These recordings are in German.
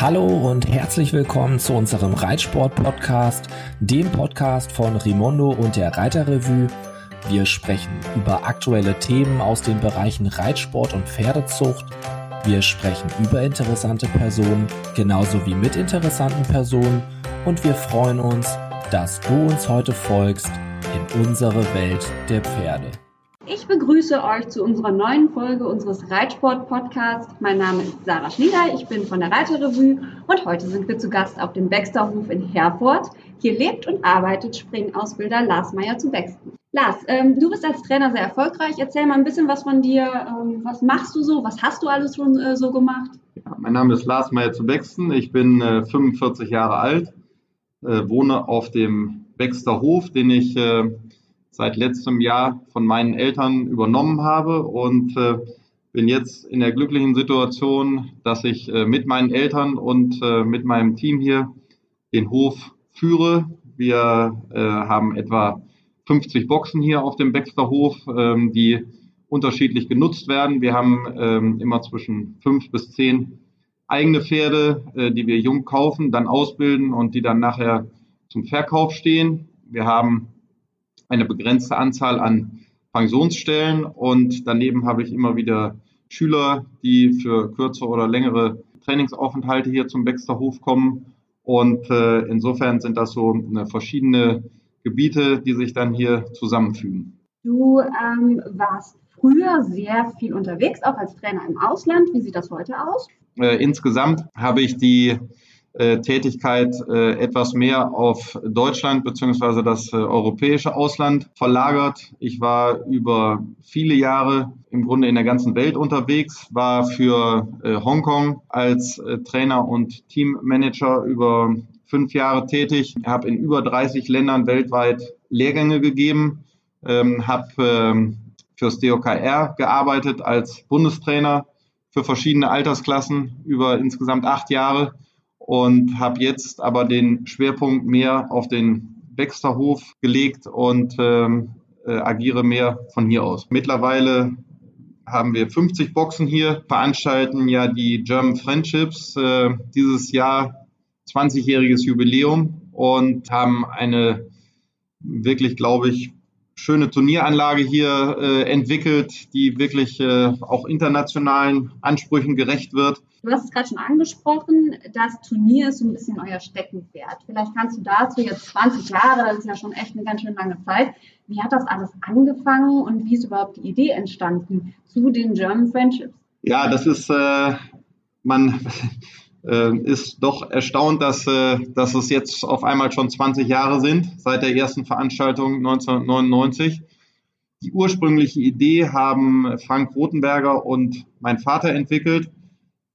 Hallo und herzlich willkommen zu unserem Reitsport-Podcast, dem Podcast von Rimondo und der Reiterrevue. Wir sprechen über aktuelle Themen aus den Bereichen Reitsport und Pferdezucht. Wir sprechen über interessante Personen, genauso wie mit interessanten Personen. Und wir freuen uns, dass du uns heute folgst in unsere Welt der Pferde. Ich begrüße euch zu unserer neuen Folge unseres Reitsport-Podcasts. Mein Name ist Sarah Schnieder, ich bin von der Reiterrevue und heute sind wir zu Gast auf dem Baxterhof in Herford. Hier lebt und arbeitet Springausbilder Lars Meyer zu Baxten. Lars, ähm, du bist als Trainer sehr erfolgreich. Erzähl mal ein bisschen was von dir. Ähm, was machst du so? Was hast du alles schon äh, so gemacht? Ja, mein Name ist Lars Meyer zu Baxten. Ich bin äh, 45 Jahre alt, äh, wohne auf dem Baxterhof, den ich äh, seit letztem Jahr von meinen Eltern übernommen habe und äh, bin jetzt in der glücklichen Situation, dass ich äh, mit meinen Eltern und äh, mit meinem Team hier den Hof führe. Wir äh, haben etwa 50 Boxen hier auf dem Baxterhof, ähm, die unterschiedlich genutzt werden. Wir haben ähm, immer zwischen fünf bis zehn eigene Pferde, äh, die wir jung kaufen, dann ausbilden und die dann nachher zum Verkauf stehen. Wir haben eine begrenzte Anzahl an Pensionsstellen und daneben habe ich immer wieder Schüler, die für kürzere oder längere Trainingsaufenthalte hier zum Baxterhof kommen. Und äh, insofern sind das so äh, verschiedene Gebiete, die sich dann hier zusammenfügen. Du ähm, warst früher sehr viel unterwegs, auch als Trainer im Ausland. Wie sieht das heute aus? Äh, insgesamt habe ich die Tätigkeit äh, etwas mehr auf Deutschland beziehungsweise das äh, europäische Ausland verlagert. Ich war über viele Jahre im Grunde in der ganzen Welt unterwegs, war für Hongkong als Trainer und Teammanager über fünf Jahre tätig, habe in über 30 Ländern weltweit Lehrgänge gegeben, ähm, habe ähm, fürs DOKR gearbeitet als Bundestrainer für verschiedene Altersklassen über insgesamt acht Jahre und habe jetzt aber den Schwerpunkt mehr auf den Baxterhof gelegt und ähm, äh, agiere mehr von hier aus. Mittlerweile haben wir 50 Boxen hier, veranstalten ja die German Friendships äh, dieses Jahr 20-jähriges Jubiläum und haben eine wirklich, glaube ich, schöne Turnieranlage hier äh, entwickelt, die wirklich äh, auch internationalen Ansprüchen gerecht wird. Du hast es gerade schon angesprochen, das Turnier ist so ein bisschen euer Steckenpferd. Vielleicht kannst du dazu jetzt 20 Jahre, das ist ja schon echt eine ganz schön lange Zeit. Wie hat das alles angefangen und wie ist überhaupt die Idee entstanden zu den German Friendships? Ja, das ist, äh, man äh, ist doch erstaunt, dass, äh, dass es jetzt auf einmal schon 20 Jahre sind, seit der ersten Veranstaltung 1999. Die ursprüngliche Idee haben Frank Rothenberger und mein Vater entwickelt.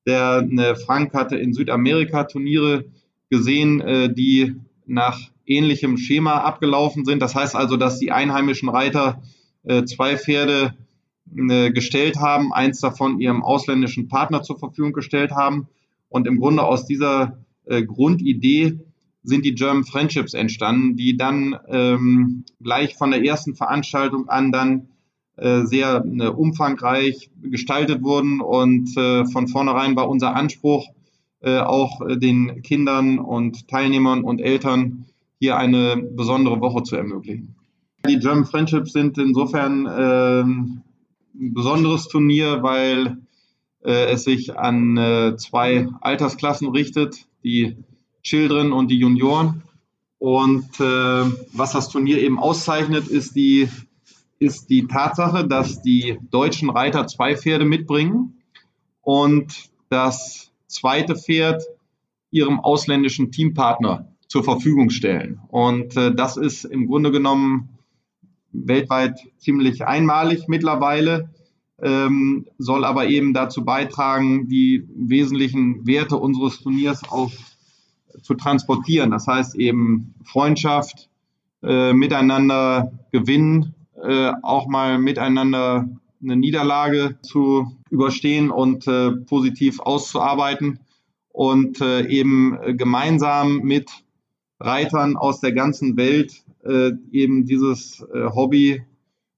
Der ne, Frank hatte in Südamerika Turniere gesehen, äh, die nach ähnlichem Schema abgelaufen sind. Das heißt also, dass die einheimischen Reiter äh, zwei Pferde äh, gestellt haben, eins davon ihrem ausländischen Partner zur Verfügung gestellt haben. Und im Grunde aus dieser Grundidee sind die German Friendships entstanden, die dann ähm, gleich von der ersten Veranstaltung an dann äh, sehr äh, umfangreich gestaltet wurden und äh, von vornherein war unser Anspruch, auch den Kindern und Teilnehmern und Eltern hier eine besondere Woche zu ermöglichen. Die German Friendships sind insofern ein besonderes Turnier, weil es sich an zwei Altersklassen richtet, die Children und die Junioren. Und was das Turnier eben auszeichnet, ist die ist die Tatsache, dass die deutschen Reiter zwei Pferde mitbringen und das zweite Pferd ihrem ausländischen Teampartner zur Verfügung stellen. Und äh, das ist im Grunde genommen weltweit ziemlich einmalig mittlerweile, ähm, soll aber eben dazu beitragen, die wesentlichen Werte unseres Turniers auch zu transportieren. Das heißt eben Freundschaft, äh, miteinander gewinnen äh, auch mal miteinander eine Niederlage zu überstehen und äh, positiv auszuarbeiten und äh, eben gemeinsam mit Reitern aus der ganzen Welt äh, eben dieses äh, Hobby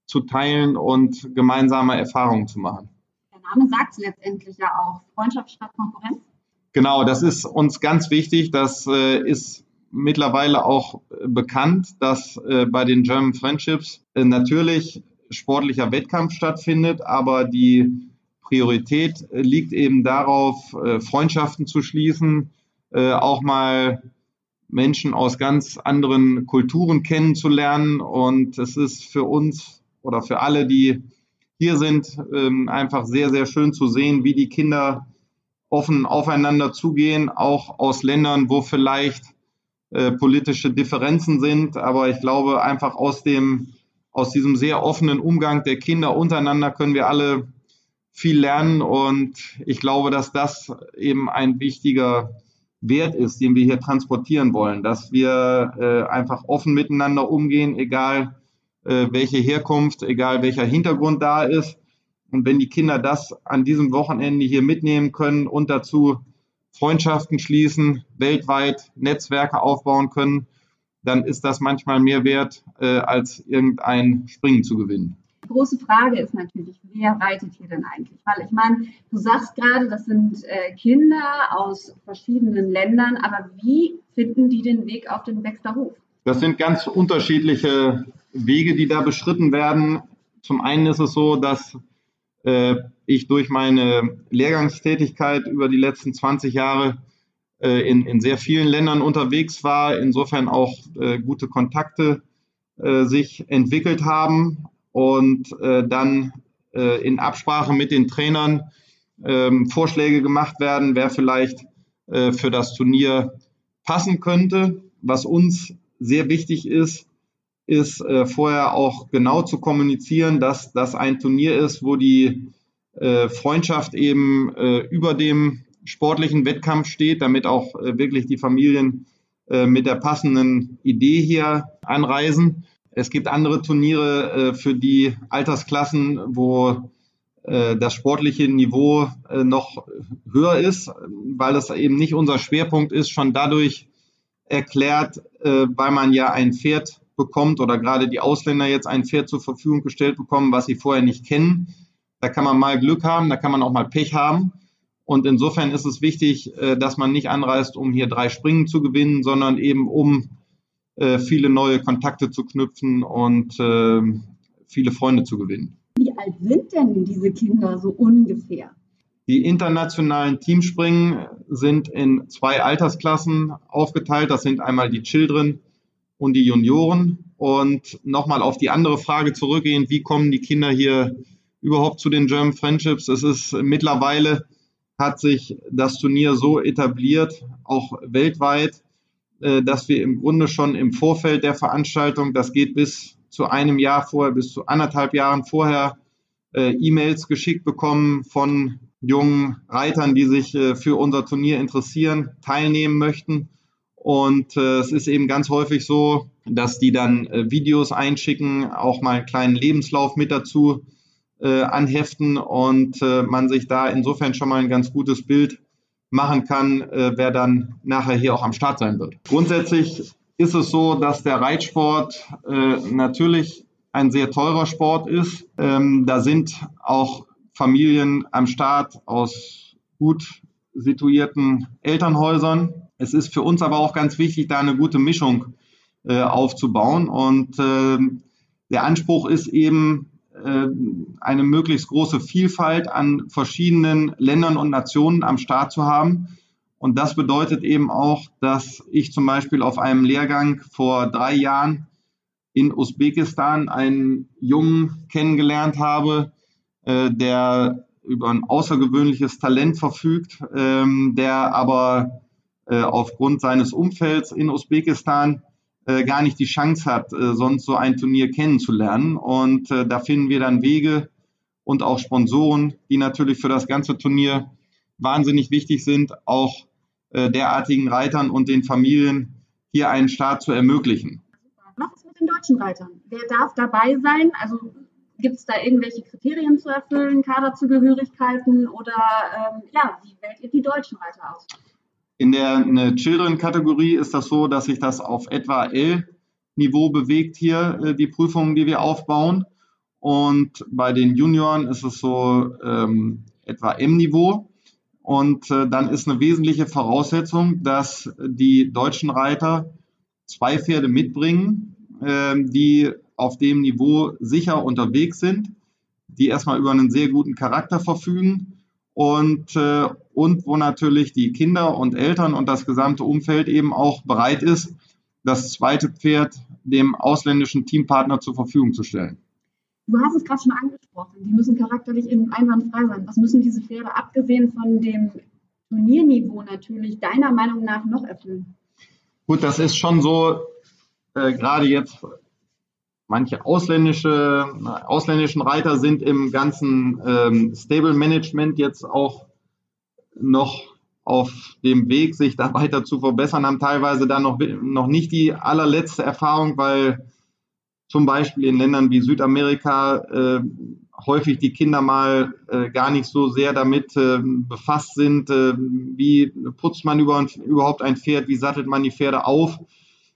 zu teilen und gemeinsame Erfahrungen zu machen. Der Name sagt es letztendlich ja auch. Freundschaft statt Konkurrenz. Genau, das ist uns ganz wichtig. Das äh, ist mittlerweile auch bekannt, dass äh, bei den German Friendships äh, natürlich sportlicher Wettkampf stattfindet, aber die Priorität liegt eben darauf, äh, Freundschaften zu schließen, äh, auch mal Menschen aus ganz anderen Kulturen kennenzulernen. Und es ist für uns oder für alle, die hier sind, ähm, einfach sehr, sehr schön zu sehen, wie die Kinder offen aufeinander zugehen, auch aus Ländern, wo vielleicht äh, politische Differenzen sind. Aber ich glaube, einfach aus dem, aus diesem sehr offenen Umgang der Kinder untereinander können wir alle viel lernen und ich glaube, dass das eben ein wichtiger Wert ist, den wir hier transportieren wollen, dass wir äh, einfach offen miteinander umgehen, egal äh, welche Herkunft, egal welcher Hintergrund da ist. Und wenn die Kinder das an diesem Wochenende hier mitnehmen können und dazu Freundschaften schließen, weltweit Netzwerke aufbauen können, dann ist das manchmal mehr wert, äh, als irgendein Springen zu gewinnen große Frage ist natürlich, wer reitet hier denn eigentlich? Weil ich meine, du sagst gerade, das sind äh, Kinder aus verschiedenen Ländern, aber wie finden die den Weg auf den Baxter Hof? Das sind ganz unterschiedliche Wege, die da beschritten werden. Zum einen ist es so, dass äh, ich durch meine Lehrgangstätigkeit über die letzten 20 Jahre äh, in, in sehr vielen Ländern unterwegs war, insofern auch äh, gute Kontakte äh, sich entwickelt haben und äh, dann äh, in Absprache mit den Trainern ähm, Vorschläge gemacht werden, wer vielleicht für das Turnier passen könnte. Was uns sehr wichtig ist, ist äh, vorher auch genau zu kommunizieren, dass das ein Turnier ist, wo die äh, Freundschaft eben äh, über dem sportlichen Wettkampf steht, damit auch äh, wirklich die Familien äh, mit der passenden Idee hier anreisen. Es gibt andere Turniere äh, für die Altersklassen, wo äh, das sportliche Niveau äh, noch höher ist, weil es eben nicht unser Schwerpunkt ist, schon dadurch erklärt, äh, weil man ja ein Pferd bekommt oder gerade die Ausländer jetzt ein Pferd zur Verfügung gestellt bekommen, was sie vorher nicht kennen. Da kann man mal Glück haben, da kann man auch mal Pech haben. Und insofern ist es wichtig, äh, dass man nicht anreist, um hier drei Springen zu gewinnen, sondern eben um äh, viele neue Kontakte zu knüpfen und äh, viele Freunde zu gewinnen. Wie alt sind denn diese Kinder so ungefähr? Die internationalen Teamspringen sind in zwei Altersklassen aufgeteilt. Das sind einmal die Children und die Junioren. Und nochmal auf die andere Frage zurückgehend, wie kommen die Kinder hier überhaupt zu den German Friendships? Es ist mittlerweile hat sich das Turnier so etabliert, auch weltweit, äh, dass wir im Grunde schon im Vorfeld der Veranstaltung, das geht bis zu einem Jahr vorher, bis zu anderthalb Jahren vorher, äh, E-Mails geschickt bekommen von jungen Reitern, die sich äh, für unser Turnier interessieren, teilnehmen möchten. Und es ist eben ganz häufig so, dass die dann Videos einschicken, auch mal einen kleinen Lebenslauf mit dazu anheften und man sich da insofern schon mal ein ganz gutes Bild machen kann, äh, wer dann nachher hier auch am Start sein wird. Grundsätzlich ist es so, dass der Reitsport äh, natürlich ein sehr teurer Sport ist. Ähm, da sind auch Familien am Start aus gut situierten Elternhäusern. Es ist für uns aber auch ganz wichtig, da eine gute Mischung äh, aufzubauen. Und äh, der Anspruch ist eben, äh, eine möglichst große Vielfalt an verschiedenen Ländern und Nationen am Start zu haben. Und das bedeutet eben auch, dass ich zum Beispiel auf einem Lehrgang vor drei Jahren in Usbekistan einen Jungen kennengelernt habe, äh, der über ein außergewöhnliches Talent verfügt, ähm, der aber äh, aufgrund seines Umfelds in Usbekistan äh, gar nicht die Chance hat, äh, sonst so ein Turnier kennenzulernen. Und äh, da finden wir dann Wege und auch Sponsoren, die natürlich für das ganze Turnier wahnsinnig wichtig sind, auch derartigen Reitern und den Familien hier einen Start zu ermöglichen. Was ist mit den deutschen Reitern? Wer darf dabei sein? Also gibt es da irgendwelche Kriterien zu erfüllen, Kaderzugehörigkeiten oder ähm, ja, wie wählt ihr die deutschen Reiter aus? In der Children-Kategorie ist das so, dass sich das auf etwa L-Niveau bewegt hier, äh, die Prüfungen, die wir aufbauen. Und bei den Junioren ist es so ähm, etwa M-Niveau. Und äh, dann ist eine wesentliche Voraussetzung, dass die deutschen Reiter zwei Pferde mitbringen, äh, die auf dem Niveau sicher unterwegs sind, die erstmal über einen sehr guten Charakter verfügen und, äh, und wo natürlich die Kinder und Eltern und das gesamte Umfeld eben auch bereit ist, das zweite Pferd dem ausländischen Teampartner zur Verfügung zu stellen. Du hast es gerade schon angesprochen, die müssen charakterlich eben einwandfrei sein. Was müssen diese Pferde, abgesehen von dem Turnierniveau natürlich, deiner Meinung nach noch erfüllen? Gut, das ist schon so, äh, gerade jetzt manche ausländische, ausländischen Reiter sind im ganzen ähm, Stable Management jetzt auch noch auf dem Weg, sich da weiter zu verbessern, haben teilweise da noch, noch nicht die allerletzte Erfahrung, weil zum Beispiel in Ländern wie Südamerika äh, häufig die Kinder mal äh, gar nicht so sehr damit äh, befasst sind, äh, wie putzt man über, überhaupt ein Pferd, wie sattelt man die Pferde auf.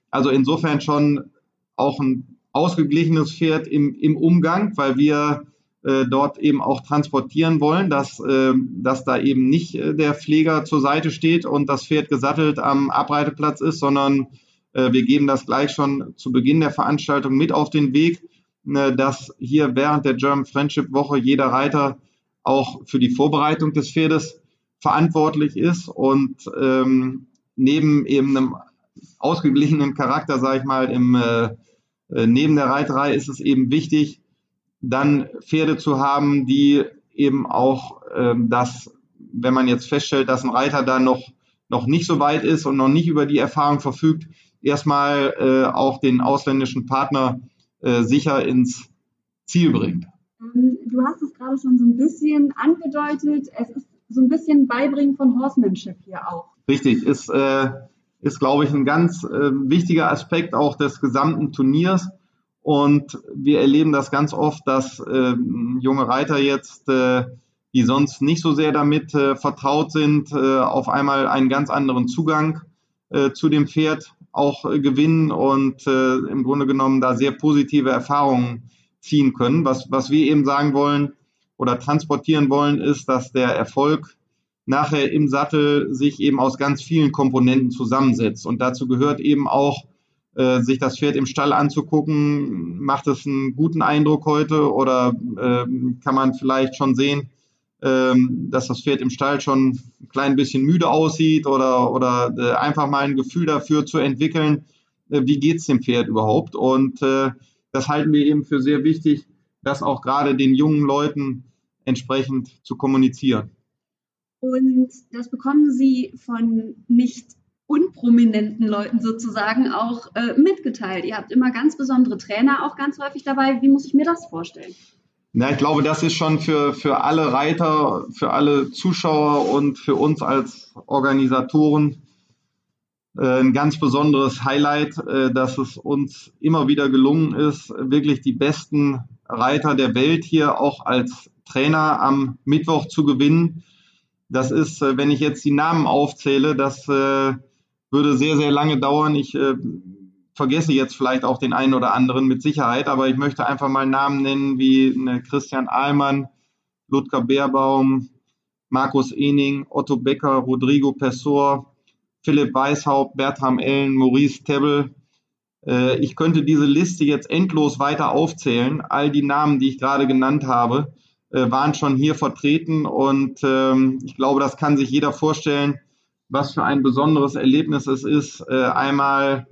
Also insofern schon auch ein ausgeglichenes Pferd im, im Umgang, weil wir äh, dort eben auch transportieren wollen, dass, äh, dass da eben nicht äh, der Pfleger zur Seite steht und das Pferd gesattelt am Abreiteplatz ist, sondern äh, wir geben das gleich schon zu Beginn der Veranstaltung mit auf den Weg, äh, dass hier während der German Friendship Woche jeder Reiter auch für die Vorbereitung des Pferdes verantwortlich ist und ähm, neben eben einem ausgeglichenen Charakter, sage ich mal, im, äh, neben der Reiterei ist es eben wichtig, dann Pferde zu haben, die eben auch äh, das, wenn man jetzt feststellt, dass ein Reiter da noch, noch nicht so weit ist und noch nicht über die Erfahrung verfügt, erstmal äh, auch den ausländischen Partner äh, sicher ins Ziel bringt. Ähm, du hast es gerade schon so ein bisschen angedeutet. Es ist so ein bisschen Beibringen von Horsemanship hier auch. Richtig, ist, äh, ist glaube ich, ein ganz äh, wichtiger Aspekt auch des gesamten Turniers. Und wir erleben das ganz oft, dass äh, junge Reiter jetzt, äh, die sonst nicht so sehr damit äh, vertraut sind, äh, auf einmal einen ganz anderen Zugang äh, zu dem Pferd auch gewinnen und im Grunde genommen da sehr positive Erfahrungen ziehen können. Was, was wir eben sagen wollen oder transportieren wollen, ist, dass der Erfolg nachher im Sattel sich eben aus ganz vielen Komponenten zusammensetzt. Und dazu gehört eben auch, äh, sich das Pferd im Stall anzugucken. Macht es einen guten Eindruck heute oder äh, kann man vielleicht schon sehen, ähm, dass das Pferd im Stall schon ein klein bisschen müde aussieht oder, oder äh, einfach mal ein Gefühl dafür zu entwickeln, äh, wie geht es dem Pferd überhaupt. Und äh, das halten wir eben für sehr wichtig, das auch gerade den jungen Leuten entsprechend zu kommunizieren. Und das bekommen Sie von nicht unprominenten Leuten sozusagen auch äh, mitgeteilt. Ihr habt immer ganz besondere Trainer auch ganz häufig dabei. Wie muss ich mir das vorstellen? Na, ich glaube, das ist schon für, für alle Reiter, für alle Zuschauer und für uns als Organisatoren äh, ein ganz besonderes Highlight, äh, dass es uns immer wieder gelungen ist, wirklich die besten Reiter der Welt hier auch als Trainer am Mittwoch zu gewinnen. Das ist, äh, wenn ich jetzt die Namen aufzähle, das äh, würde sehr, sehr lange dauern. Ich äh, vergesse jetzt vielleicht auch den einen oder anderen mit Sicherheit, aber ich möchte einfach mal Namen nennen wie ne, Christian Ahlmann, Ludger Beerbaum, Markus Ening, Otto Becker, Rodrigo Pessor, Philipp Weishaupt, Bertram Ellen, Maurice Tebbel. Ich könnte diese Liste jetzt endlos weiter aufzählen. All die Namen, die ich gerade genannt habe, waren schon hier vertreten und ähm, ich glaube, das kann sich jeder vorstellen, was für ein besonderes Erlebnis es ist, äh, einmal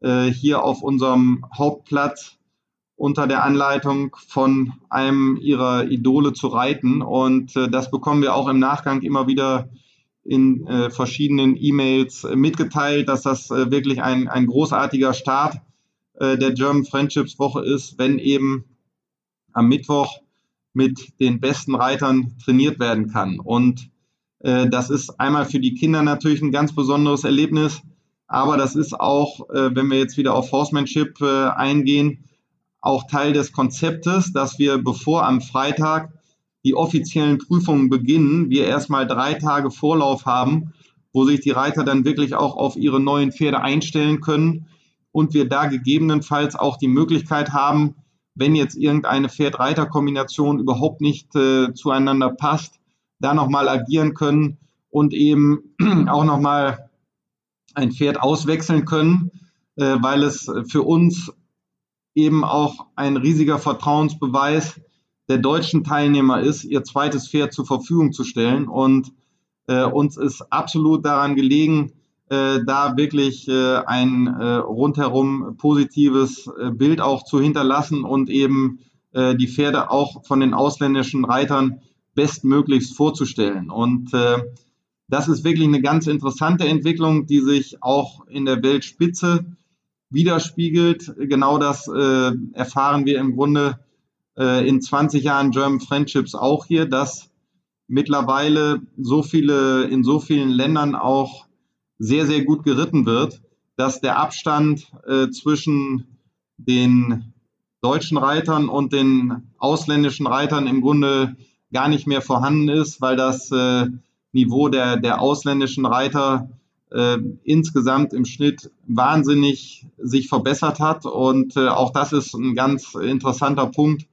äh, hier auf unserem Hauptplatz unter der Anleitung von einem ihrer Idole zu reiten. Und äh, das bekommen wir auch im Nachgang immer wieder in äh, verschiedenen E-Mails mitgeteilt, dass das äh, wirklich ein, ein großartiger Start äh, der German Friendships Woche ist, wenn eben am Mittwoch mit den besten Reitern trainiert werden kann. Und äh, das ist einmal für die Kinder natürlich ein ganz besonderes Erlebnis, aber das ist auch, äh, wenn wir jetzt wieder auf Horsemanship äh, eingehen, auch Teil des Konzeptes, dass wir bevor am Freitag die offiziellen Prüfungen beginnen, wir erstmal drei Tage Vorlauf haben, wo sich die Reiter dann wirklich auch auf ihre neuen Pferde einstellen können und wir da gegebenenfalls auch die Möglichkeit haben, wenn jetzt irgendeine Pferd-Reiter-Kombination überhaupt nicht äh, zueinander passt, da nochmal agieren können und eben auch nochmal ein Pferd auswechseln können, äh, weil es für uns eben auch ein riesiger Vertrauensbeweis der deutschen Teilnehmer ist, ihr zweites Pferd zur Verfügung zu stellen. Und äh, uns ist absolut daran gelegen, da wirklich äh, ein äh, rundherum positives äh, Bild auch zu hinterlassen und eben äh, die Pferde auch von den ausländischen Reitern bestmöglichst vorzustellen. Und äh, das ist wirklich eine ganz interessante Entwicklung, die sich auch in der Weltspitze widerspiegelt. Genau das äh, erfahren wir im Grunde äh, in 20 Jahren German Friendships auch hier, dass mittlerweile so viele in so vielen Ländern auch sehr, sehr gut geritten wird, dass der Abstand äh, zwischen den deutschen Reitern und den ausländischen Reitern im Grunde gar nicht mehr vorhanden ist, weil das äh, Niveau der, der ausländischen Reiter äh, insgesamt im Schnitt wahnsinnig sich verbessert hat. Und äh, auch das ist ein ganz interessanter Punkt,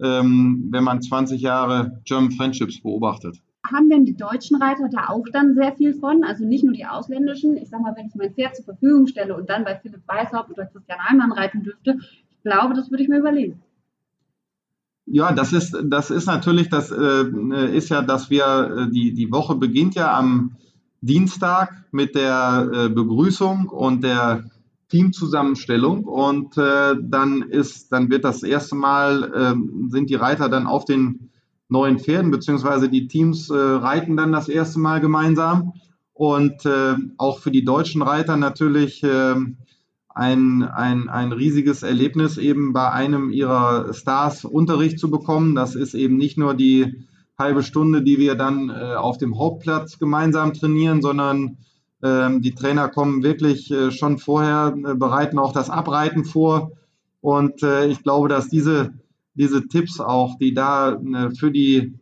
ähm, wenn man 20 Jahre German Friendships beobachtet. Haben denn die deutschen Reiter da auch dann sehr viel von? Also nicht nur die ausländischen. Ich sag mal, wenn ich mein Pferd zur Verfügung stelle und dann bei Philipp Weishaupt oder Christian Heimann reiten dürfte, ich glaube, das würde ich mir überlegen. Ja, das ist, das ist natürlich, das äh, ist ja, dass wir, äh, die, die Woche beginnt ja am Dienstag mit der äh, Begrüßung und der Teamzusammenstellung und äh, dann ist, dann wird das erste Mal, äh, sind die Reiter dann auf den neuen Pferden, beziehungsweise die Teams äh, reiten dann das erste Mal gemeinsam und äh, auch für die deutschen Reiter natürlich äh, ein, ein, ein riesiges Erlebnis, eben bei einem ihrer Stars Unterricht zu bekommen. Das ist eben nicht nur die halbe Stunde, die wir dann äh, auf dem Hauptplatz gemeinsam trainieren, sondern ähm, die Trainer kommen wirklich äh, schon vorher, äh, bereiten auch das Abreiten vor. Und ich glaube, dass diese, diese Tipps auch, die da äh, für die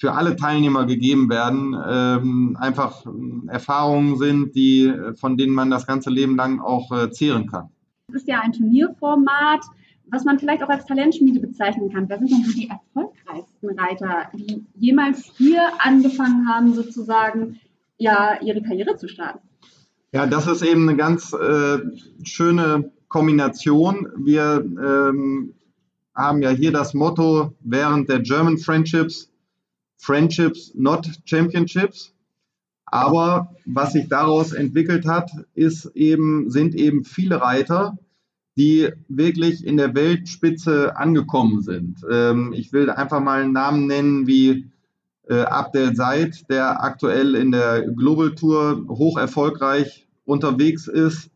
für alle Teilnehmer gegeben werden, ähm, einfach äh, Erfahrungen sind, die, äh, von denen man das ganze Leben lang auch äh, zehren kann. Das ist ja ein Turnierformat, was man vielleicht auch als Talentschmiede bezeichnen kann. Wer sind denn so die erfolgreichsten Reiter, die jemals hier angefangen haben, sozusagen ja ihre Karriere zu starten? Ja, das ist eben eine ganz äh, schöne Kombination. Wir ähm, haben ja hier das Motto während der German Friendships Friendships, not Championships. Aber was sich daraus entwickelt hat, ist eben, sind eben viele Reiter, die wirklich in der Weltspitze angekommen sind. Ähm, ich will einfach mal einen Namen nennen wie äh, Abdel Said, der aktuell in der Global Tour hoch erfolgreich unterwegs ist,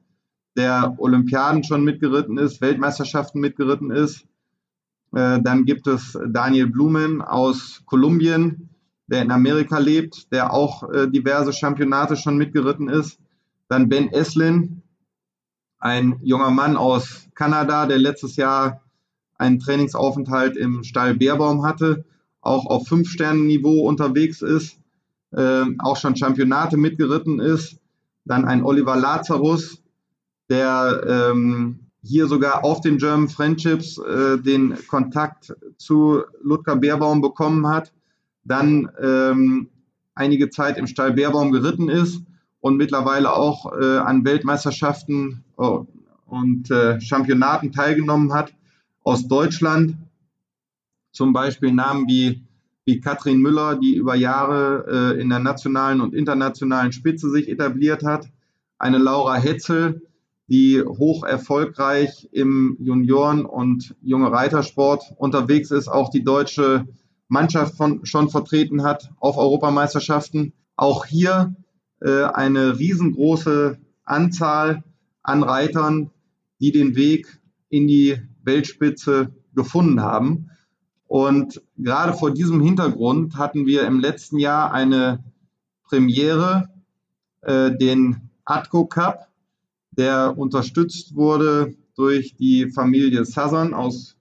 der Olympiaden schon mitgeritten ist, Weltmeisterschaften mitgeritten ist. Äh, dann gibt es Daniel Blumen aus Kolumbien, der in Amerika lebt, der auch äh, diverse Championate schon mitgeritten ist. Dann Ben Eslin, ein junger Mann aus Kanada, der letztes Jahr einen Trainingsaufenthalt im Stall Bärbaum hatte, auch auf Fünf-Sternen-Niveau unterwegs ist, äh, auch schon Championate mitgeritten ist. Dann ein Oliver Lazarus, der ähm, hier sogar auf den German Friendships äh, den Kontakt zu Ludger Beerbaum bekommen hat, dann ähm, einige Zeit im Stall Beerbaum geritten ist und mittlerweile auch äh, an Weltmeisterschaften oh, und äh, Championaten teilgenommen hat aus Deutschland. Zum Beispiel Namen wie, wie Katrin Müller, die über Jahre äh, in der nationalen und internationalen Spitze sich etabliert hat. Eine Laura Hetzel, die hoch erfolgreich im Junioren- und junge Reitersport unterwegs ist, auch die deutsche Mannschaft von, schon vertreten hat auf Europameisterschaften. Auch hier äh, eine riesengroße Anzahl an Reitern, die den Weg in die Weltspitze gefunden haben. Und gerade vor diesem Hintergrund hatten wir im letzten Jahr eine Premiere, äh, den ATCO Cup, der unterstützt wurde durch die Familie Southern aus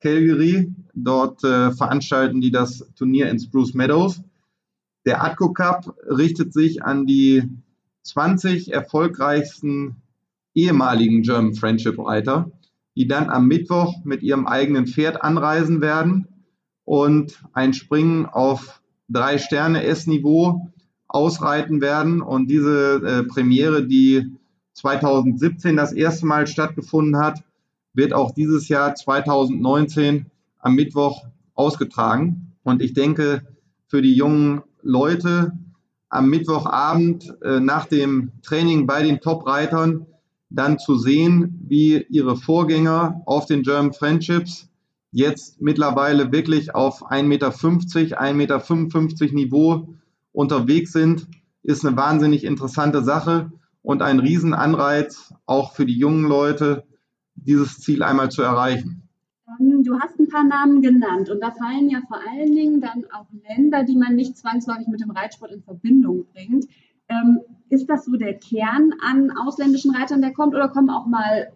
Calgary. Dort äh, veranstalten die das Turnier in Spruce Meadows. Der Atco Cup richtet sich an die 20 erfolgreichsten ehemaligen German Friendship Reiter, die dann am Mittwoch mit ihrem eigenen Pferd anreisen werden und ein Springen auf drei Sterne S-Niveau ausreiten werden. Und diese äh, Premiere, die 2017 das erste Mal stattgefunden hat, wird auch dieses Jahr 2019 am Mittwoch ausgetragen. Und ich denke, für die jungen Leute am Mittwochabend äh, nach dem Training bei den Top-Reitern dann zu sehen, wie ihre Vorgänger auf den German Friendships jetzt mittlerweile wirklich auf 1,50 Meter, 1,55 Meter Niveau unterwegs sind, ist eine wahnsinnig interessante Sache und ein Riesenanreiz auch für die jungen Leute, dieses Ziel einmal zu erreichen. Ähm, du hast ein paar Namen genannt und da fallen ja vor allen Dingen dann auch Länder, die man nicht zwangsläufig mit dem Reitsport in Verbindung bringt. Ähm, ist das so der Kern an ausländischen Reitern, der kommt, oder kommen auch mal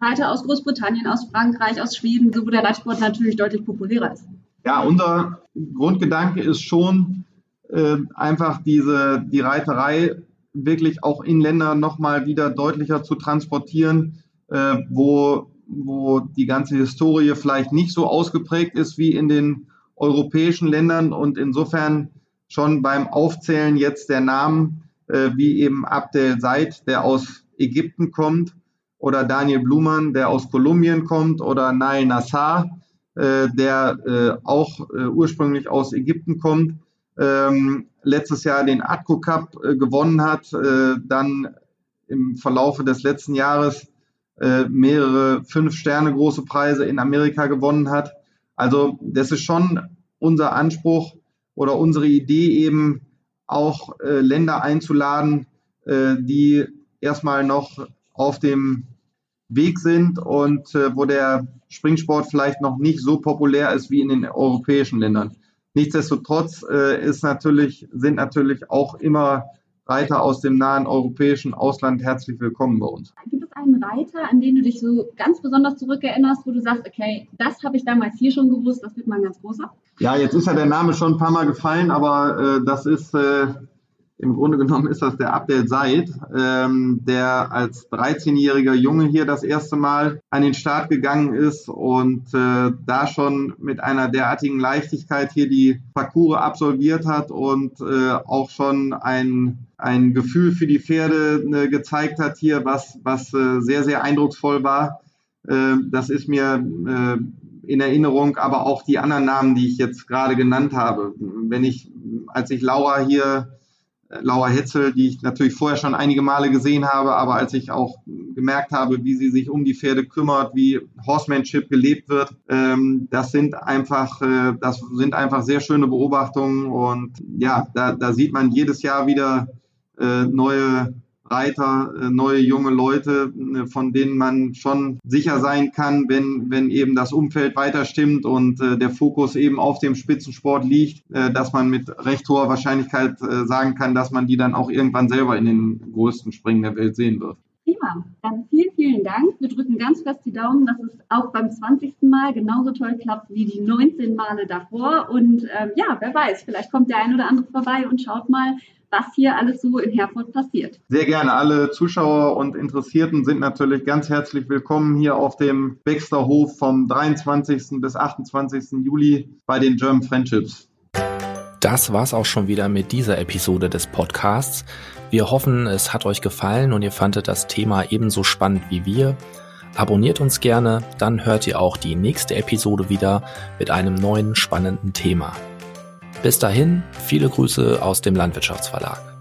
Reiter aus Großbritannien, aus Frankreich, aus Schweden, so wo der Reitsport natürlich deutlich populärer ist? Ja, unser Grundgedanke ist schon äh, einfach diese die Reiterei wirklich auch in Länder nochmal wieder deutlicher zu transportieren, äh, wo wo die ganze Historie vielleicht nicht so ausgeprägt ist wie in den europäischen Ländern. Und insofern schon beim Aufzählen jetzt der Namen, äh, wie eben Abdel Said, der aus Ägypten kommt, oder Daniel Blumann, der aus Kolumbien kommt, oder Nail Nassar, äh, der äh, auch äh, ursprünglich aus Ägypten kommt, ähm, letztes Jahr den Atco Cup äh, gewonnen hat, äh, dann im Verlaufe des letzten Jahres äh, mehrere fünf Sterne große Preise in Amerika gewonnen hat. Also das ist schon unser Anspruch oder unsere Idee eben auch äh, Länder einzuladen, äh, die erstmal noch auf dem Weg sind und äh, wo der Springsport vielleicht noch nicht so populär ist wie in den europäischen Ländern. Nichtsdestotrotz äh, ist natürlich, sind natürlich auch immer Reiter aus dem nahen europäischen Ausland herzlich willkommen bei uns. Gibt es einen Reiter, an den du dich so ganz besonders zurückerinnerst, wo du sagst, okay, das habe ich damals hier schon gewusst, das wird mal ein ganz großer? Ja, jetzt ist ja der Name schon ein paar Mal gefallen, aber äh, das ist äh, im Grunde genommen ist das der Abdel Said, ähm, der als 13-jähriger Junge hier das erste Mal an den Start gegangen ist und äh, da schon mit einer derartigen Leichtigkeit hier die Parcours absolviert hat und äh, auch schon ein, ein Gefühl für die Pferde äh, gezeigt hat hier, was, was äh, sehr, sehr eindrucksvoll war. Äh, das ist mir äh, in Erinnerung, aber auch die anderen Namen, die ich jetzt gerade genannt habe. Wenn ich, als ich Laura hier Laura Hetzel, die ich natürlich vorher schon einige Male gesehen habe, aber als ich auch gemerkt habe, wie sie sich um die Pferde kümmert, wie Horsemanship gelebt wird, ähm, das sind einfach, äh, das sind einfach sehr schöne Beobachtungen und ja, da, da sieht man jedes Jahr wieder äh, neue Reiter, äh, neue junge Leute, äh, von denen man schon sicher sein kann, wenn, wenn eben das Umfeld weiter stimmt und äh, der Fokus eben auf dem Spitzensport liegt, dass man mit recht hoher Wahrscheinlichkeit sagen kann, dass man die dann auch irgendwann selber in den größten Springen der Welt sehen wird. Prima. Dann vielen, vielen Dank. Wir drücken ganz fest die Daumen, dass es auch beim 20. Mal genauso toll klappt wie die 19 Male davor. Und ähm, ja, wer weiß, vielleicht kommt der ein oder andere vorbei und schaut mal, was hier alles so in Herford passiert. Sehr gerne. Alle Zuschauer und Interessierten sind natürlich ganz herzlich willkommen hier auf dem Baxter Hof vom 23. bis 28. Juli bei den German Friendships. Das war's auch schon wieder mit dieser Episode des Podcasts. Wir hoffen, es hat euch gefallen und ihr fandet das Thema ebenso spannend wie wir. Abonniert uns gerne, dann hört ihr auch die nächste Episode wieder mit einem neuen spannenden Thema. Bis dahin, viele Grüße aus dem Landwirtschaftsverlag.